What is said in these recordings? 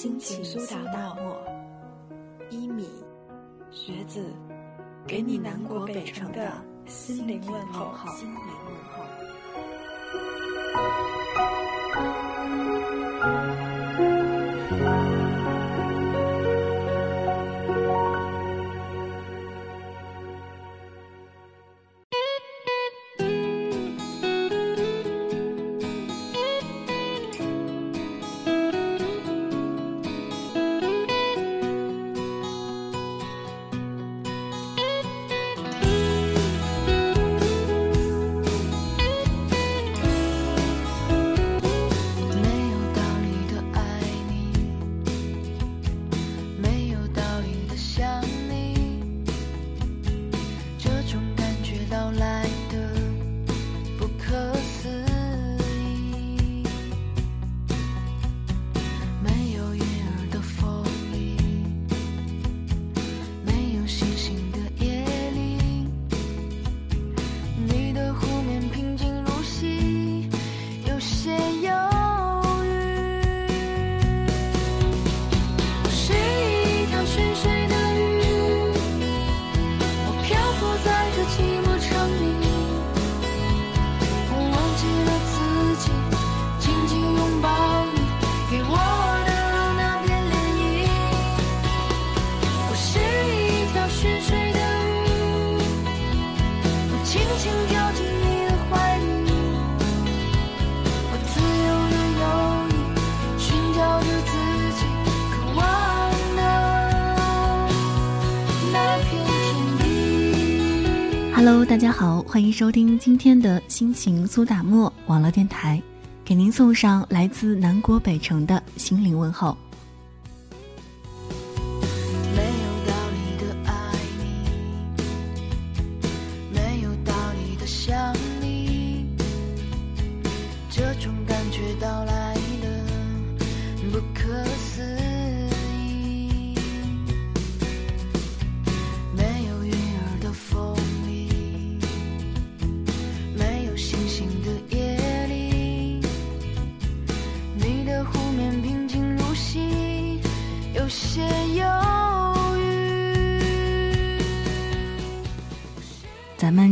心情苏打沫，一米，学子，给你南国北城的心灵问候。Hello，大家好，欢迎收听今天的心情苏打沫网络电台，给您送上来自南国北城的心灵问候。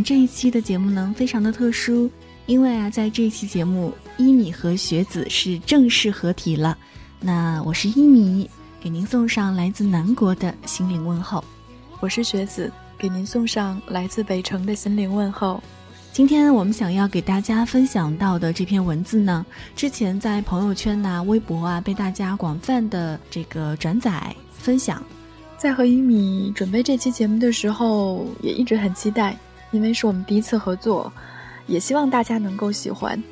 这一期的节目呢，非常的特殊，因为啊，在这一期节目，一米和学子是正式合体了。那我是一米，给您送上来自南国的心灵问候；我是学子，给您送上来自北城的心灵问候。今天我们想要给大家分享到的这篇文字呢，之前在朋友圈呐、微博啊，被大家广泛的这个转载分享。在和一米准备这期节目的时候，也一直很期待。因为是我们第一次合作，也希望大家能够喜欢。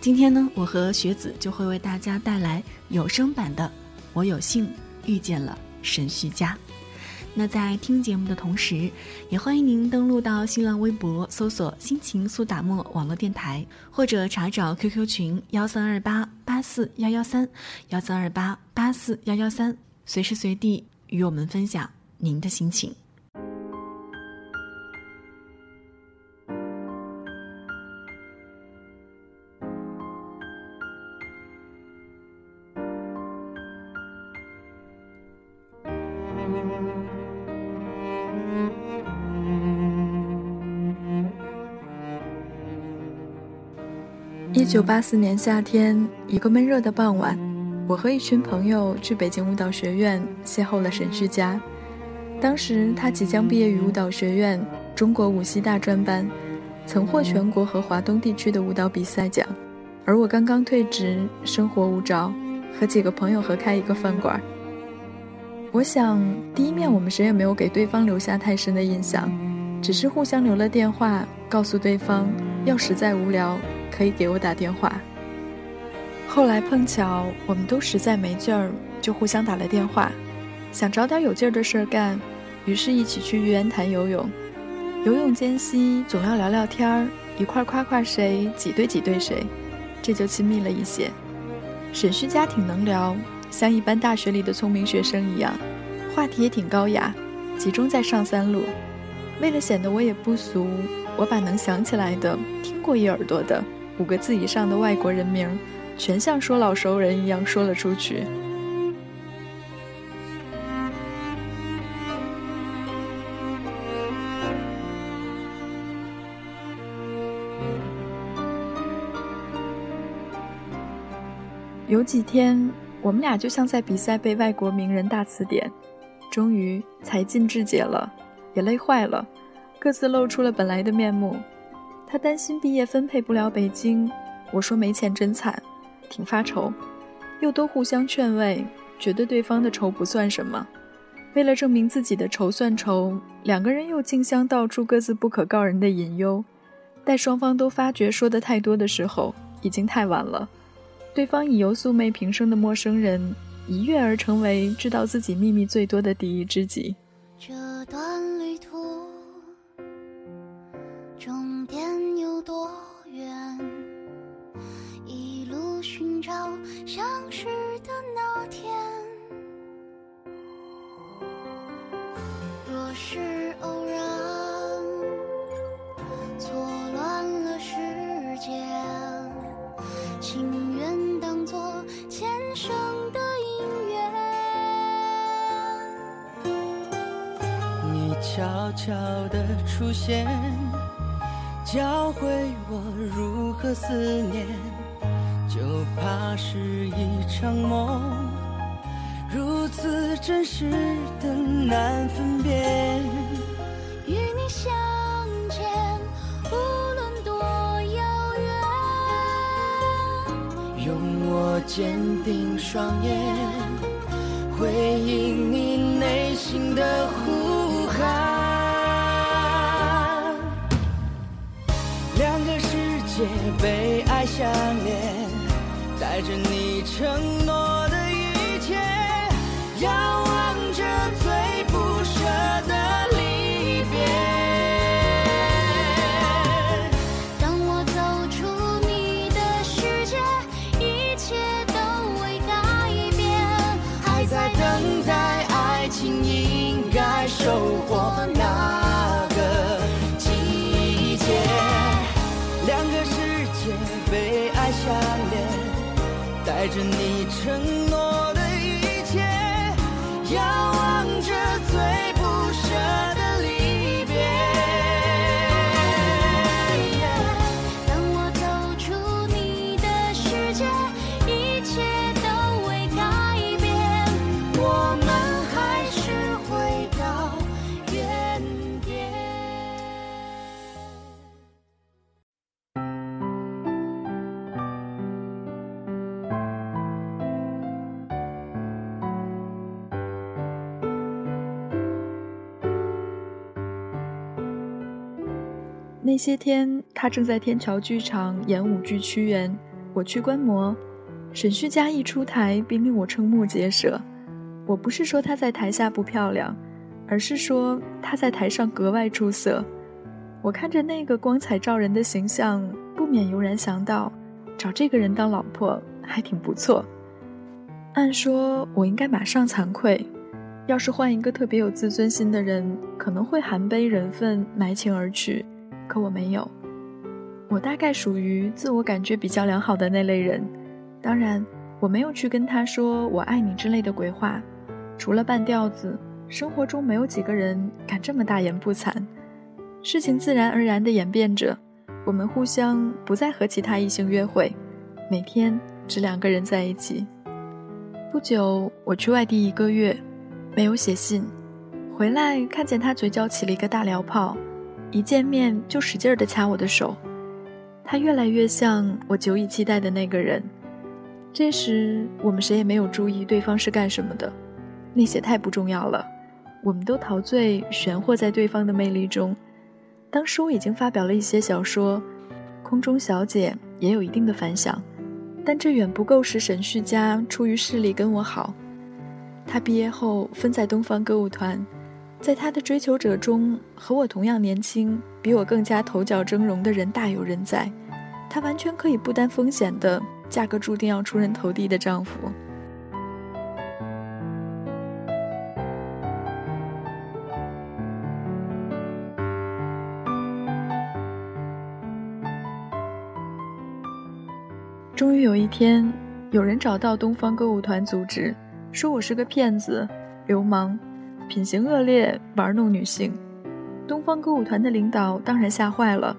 今天呢，我和学子就会为大家带来有声版的《我有幸遇见了沈旭佳》。那在听节目的同时，也欢迎您登录到新浪微博搜索“心情苏打沫网络电台”，或者查找 QQ 群幺三二八八四幺幺三幺三二八八四幺幺三，随时随地与我们分享您的心情。一九八四年夏天，一个闷热的傍晚，我和一群朋友去北京舞蹈学院邂逅了沈旭佳。当时他即将毕业于舞蹈学院中国舞系大专班，曾获全国和华东地区的舞蹈比赛奖。而我刚刚退职，生活无着，和几个朋友合开一个饭馆。我想，第一面我们谁也没有给对方留下太深的印象，只是互相留了电话，告诉对方要实在无聊可以给我打电话。后来碰巧我们都实在没劲儿，就互相打了电话，想找点有劲儿的事儿干，于是一起去玉渊潭游泳。游泳间隙总要聊聊天儿，一块夸夸谁，挤兑挤兑谁，这就亲密了一些。沈旭家挺能聊，像一般大学里的聪明学生一样，话题也挺高雅，集中在上三路。为了显得我也不俗，我把能想起来的、听过一耳朵的五个字以上的外国人名，全像说老熟人一样说了出去。有几天，我们俩就像在比赛背外国名人大词典，终于才尽至解了，也累坏了，各自露出了本来的面目。他担心毕业分配不了北京，我说没钱真惨，挺发愁，又都互相劝慰，觉得对方的愁不算什么。为了证明自己的愁算愁，两个人又竞相道出各自不可告人的隐忧。待双方都发觉说的太多的时候，已经太晚了。对方已由素昧平生的陌生人，一跃而成为知道自己秘密最多的第一知己。悄悄地出现，教会我如何思念，就怕是一场梦，如此真实的难分辨。与你相见，无论多遥远。用我坚定双眼，回应你内心的呼被爱相连，带着你承诺的一切，些天，他正在天桥剧场演舞剧《屈原》，我去观摩。沈旭佳一出台，便令我瞠目结舌。我不是说她在台下不漂亮，而是说她在台上格外出色。我看着那个光彩照人的形象，不免油然想到，找这个人当老婆还挺不错。按说我应该马上惭愧，要是换一个特别有自尊心的人，可能会含悲忍愤，埋情而去。可我没有，我大概属于自我感觉比较良好的那类人。当然，我没有去跟他说“我爱你”之类的鬼话。除了半吊子，生活中没有几个人敢这么大言不惭。事情自然而然地演变着，我们互相不再和其他异性约会，每天只两个人在一起。不久，我去外地一个月，没有写信，回来看见他嘴角起了一个大燎泡。一见面就使劲儿地掐我的手，他越来越像我久已期待的那个人。这时，我们谁也没有注意对方是干什么的，那些太不重要了。我们都陶醉悬惑在对方的魅力中。当时我已经发表了一些小说，《空中小姐》也有一定的反响。但这远不够使沈旭佳出于势力跟我好。他毕业后分在东方歌舞团，在他的追求者中，和我同样年轻、比我更加头角峥嵘的人大有人在。他完全可以不担风险的嫁个注定要出人头地的丈夫。终于有一天，有人找到东方歌舞团组织，说我是个骗子、流氓，品行恶劣，玩弄女性。东方歌舞团的领导当然吓坏了，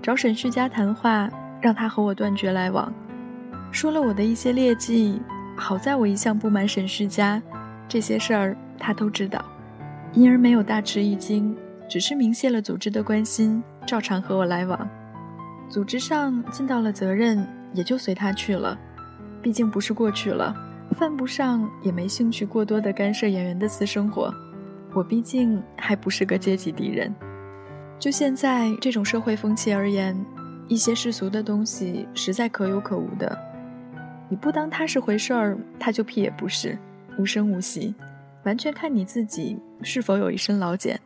找沈旭佳谈话，让他和我断绝来往。说了我的一些劣迹，好在我一向不瞒沈旭佳，这些事儿他都知道，因而没有大吃一惊，只是明谢了组织的关心，照常和我来往。组织上尽到了责任。也就随他去了，毕竟不是过去了，犯不上，也没兴趣过多的干涉演员的私生活。我毕竟还不是个阶级敌人。就现在这种社会风气而言，一些世俗的东西实在可有可无的。你不当它是回事儿，它就屁也不是，无声无息，完全看你自己是否有一身老茧。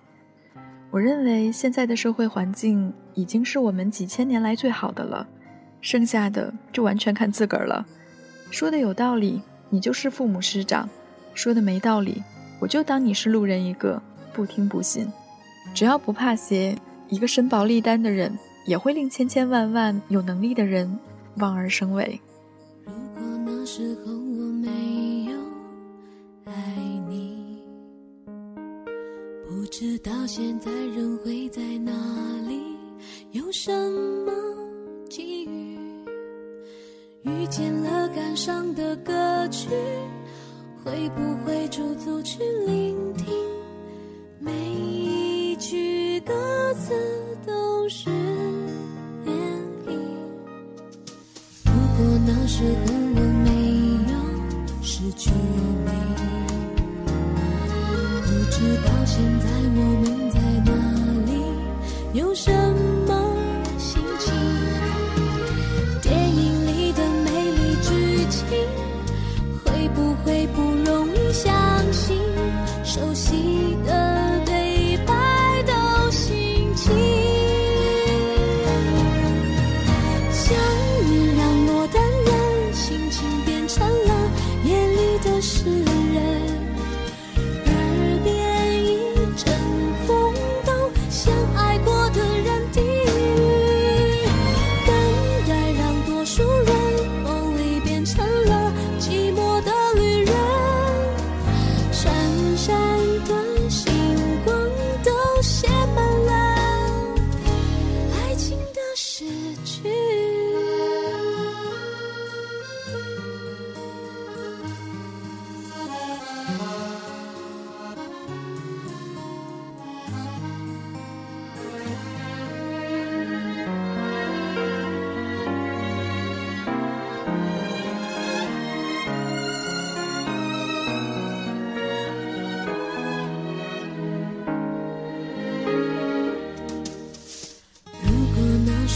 我认为现在的社会环境已经是我们几千年来最好的了。剩下的就完全看自个儿了，说的有道理，你就是父母师长；说的没道理，我就当你是路人一个，不听不信。只要不怕邪，一个身薄利单的人，也会令千千万万有能力的人望而生畏。如果那时候我没有爱你，不知道现在人会在哪里，有什么？际遇，遇见了感伤的歌曲，会不会驻足去聆听？每一句歌词都是涟漪。如果那时候我没有失去你，不知道现在我们在哪里，有什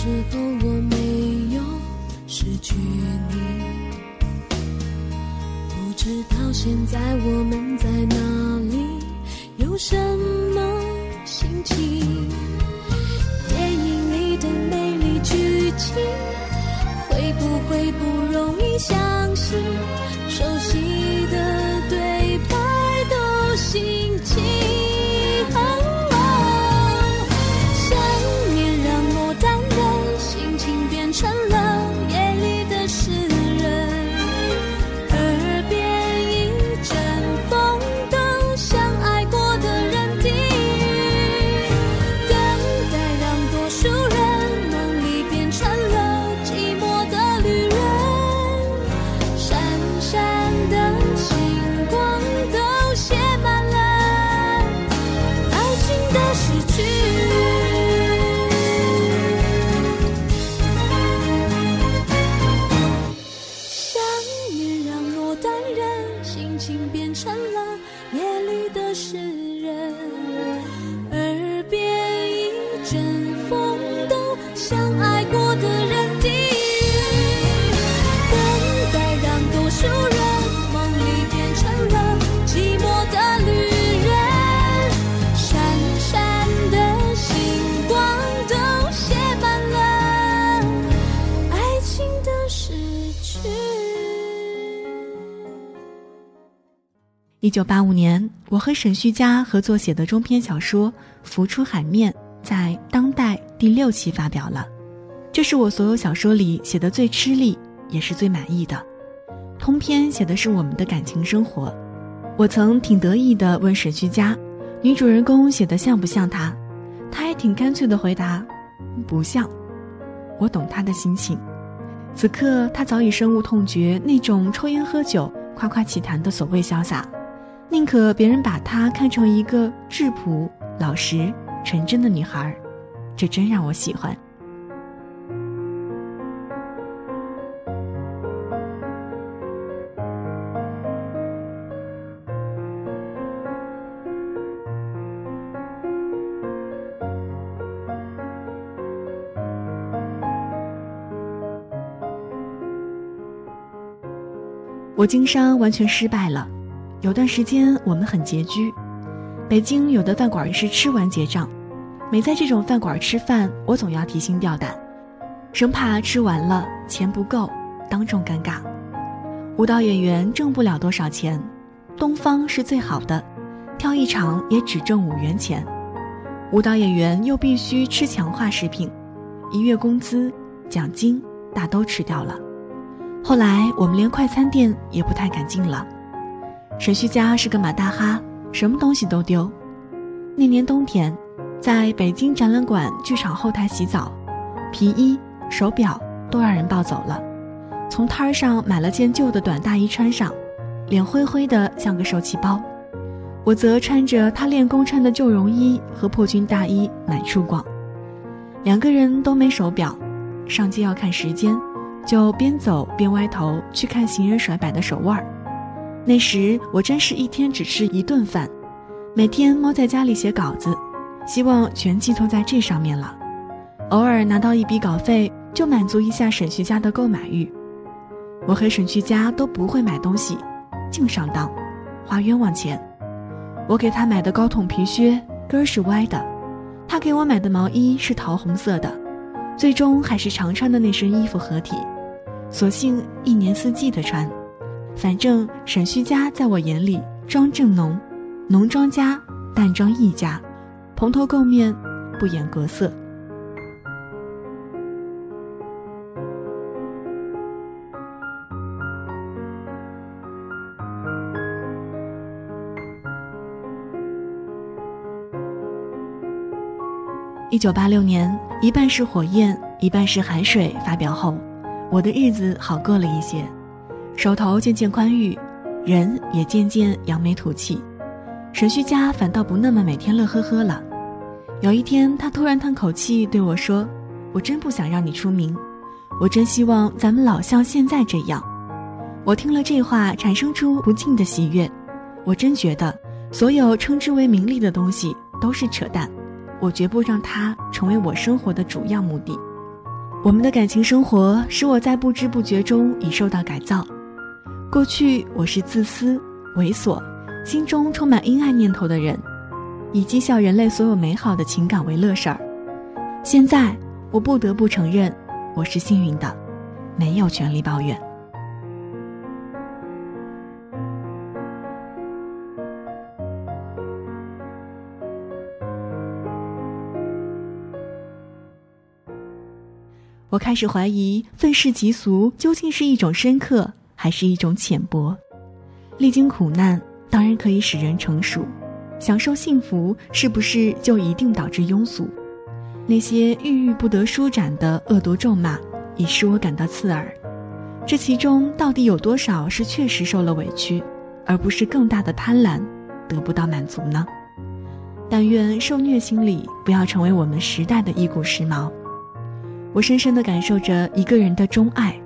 时候我没有失去你不知道现在我们在哪里有什么心情？电影里的美丽剧情会不会不容易相信？熟悉的对白都姓一九八五年，我和沈旭佳合作写的中篇小说《浮出海面》在《当代》第六期发表了。这是我所有小说里写的最吃力，也是最满意的。通篇写的是我们的感情生活。我曾挺得意地问沈旭佳：“女主人公写的像不像他？”他还挺干脆地回答：“不像。”我懂他的心情。此刻，他早已深恶痛绝那种抽烟喝酒、夸夸其谈的所谓潇洒。宁可别人把她看成一个质朴、老实、纯真的女孩，这真让我喜欢。我经商完全失败了。有段时间我们很拮据，北京有的饭馆是吃完结账。每在这种饭馆吃饭，我总要提心吊胆，生怕吃完了钱不够，当众尴尬。舞蹈演员挣不了多少钱，东方是最好的，跳一场也只挣五元钱。舞蹈演员又必须吃强化食品，一月工资、奖金大都吃掉了。后来我们连快餐店也不太敢进了。沈旭家是个马大哈，什么东西都丢。那年冬天，在北京展览馆剧场后台洗澡，皮衣、手表都让人抱走了。从摊儿上买了件旧的短大衣穿上，脸灰灰的像个受气包。我则穿着他练功穿的旧绒衣和破军大衣满处逛。两个人都没手表，上街要看时间，就边走边歪头去看行人甩摆的手腕儿。那时我真是一天只吃一顿饭，每天猫在家里写稿子，希望全寄托在这上面了。偶尔拿到一笔稿费，就满足一下沈旭家的购买欲。我和沈旭家都不会买东西，净上当，花冤枉钱。我给他买的高筒皮靴跟儿是歪的，他给我买的毛衣是桃红色的，最终还是常穿的那身衣服合体，索性一年四季的穿。反正沈旭家在我眼里妆正浓，浓妆家淡妆一家，蓬头垢面，不掩格色。一九八六年，一半是火焰，一半是海水。发表后，我的日子好过了一些。手头渐渐宽裕，人也渐渐扬眉吐气，沈旭家反倒不那么每天乐呵呵了。有一天，他突然叹口气对我说：“我真不想让你出名，我真希望咱们老像现在这样。”我听了这话，产生出不尽的喜悦。我真觉得，所有称之为名利的东西都是扯淡，我绝不让它成为我生活的主要目的。我们的感情生活使我在不知不觉中已受到改造。过去我是自私、猥琐、心中充满阴暗念头的人，以讥笑人类所有美好的情感为乐事儿。现在我不得不承认，我是幸运的，没有权利抱怨。我开始怀疑，愤世嫉俗究竟是一种深刻。还是一种浅薄，历经苦难当然可以使人成熟，享受幸福是不是就一定导致庸俗？那些郁郁不得舒展的恶毒咒骂，已使我感到刺耳。这其中到底有多少是确实受了委屈，而不是更大的贪婪得不到满足呢？但愿受虐心理不要成为我们时代的一股时髦。我深深地感受着一个人的钟爱。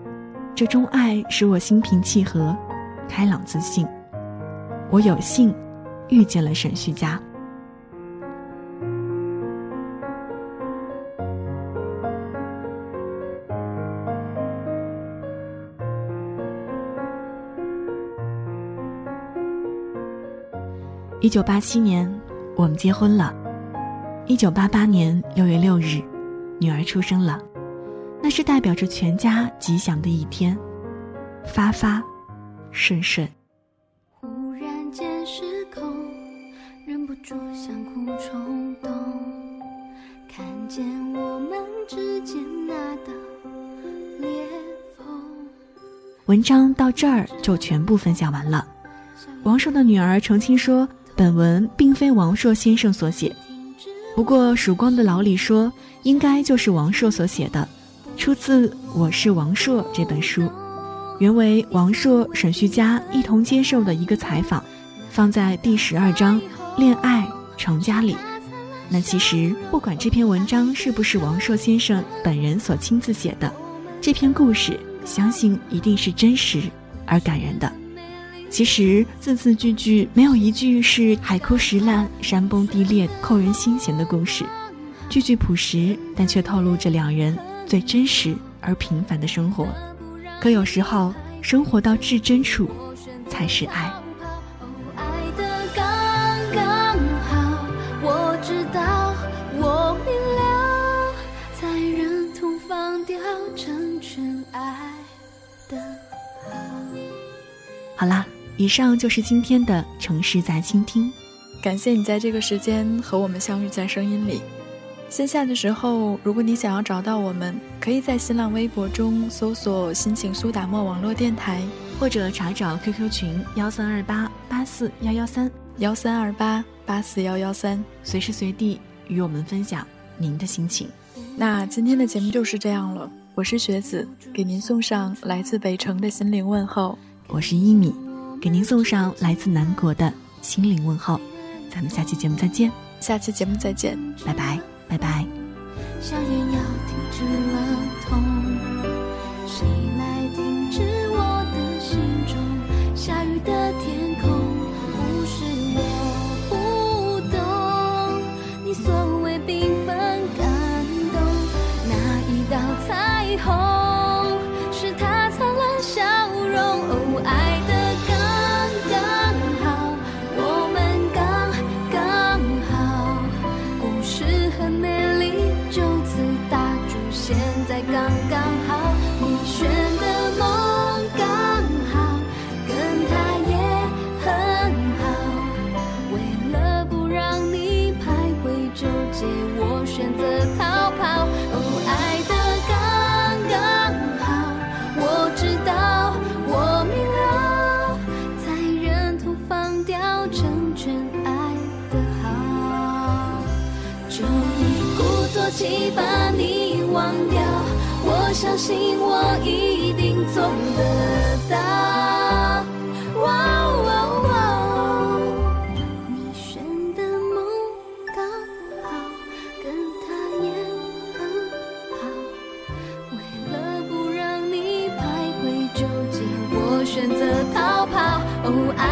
这种爱使我心平气和、开朗自信。我有幸遇见了沈旭佳。一九八七年，我们结婚了。一九八八年六月六日，女儿出生了。那是代表着全家吉祥的一天，发发顺顺。忽然间失控，忍不住想哭冲动，看见我们之间那道裂缝。文章到这儿就全部分享完了。王朔的女儿澄清说，本文并非王朔先生所写，不过《曙光的老李》说应该就是王朔所写的，出自《我是王朔》这本书，原为王朔、沈旭佳一同接受的一个采访，放在第十二章“恋爱成家”里。那其实不管这篇文章是不是王朔先生本人所亲自写的，这篇故事相信一定是真实而感人的。其实字字句句没有一句是海枯石烂、山崩地裂、扣人心弦的故事，句句朴实，但却透露着两人最真实而平凡的生活。可有时候，生活到至真处，才是爱。爱的刚刚好，我知道，我明了，才认同放掉成全爱的好。好啦，以上就是今天的城市在倾听。感谢你在这个时间和我们相遇在声音里。线下的时候，如果你想要找到我们，可以在新浪微博中搜索“心情苏打沫网络电台或者查找 QQ 群幺三二八八四幺幺三，幺三二八八四幺幺三”，随时随地与我们分享您的心情。那今天的节目就是这样了，我是学子，给您送上来自北城的心灵问候。我是一米，给您送上来自南国的心灵问候。咱们下期节目再见，下期节目再见。拜拜，拜拜。笑颜要停止了痛，谁信我一定做得到。哇哦哦你选的梦刚好，跟他也很好。为了不让你徘徊纠结，我选择逃跑。哦，爱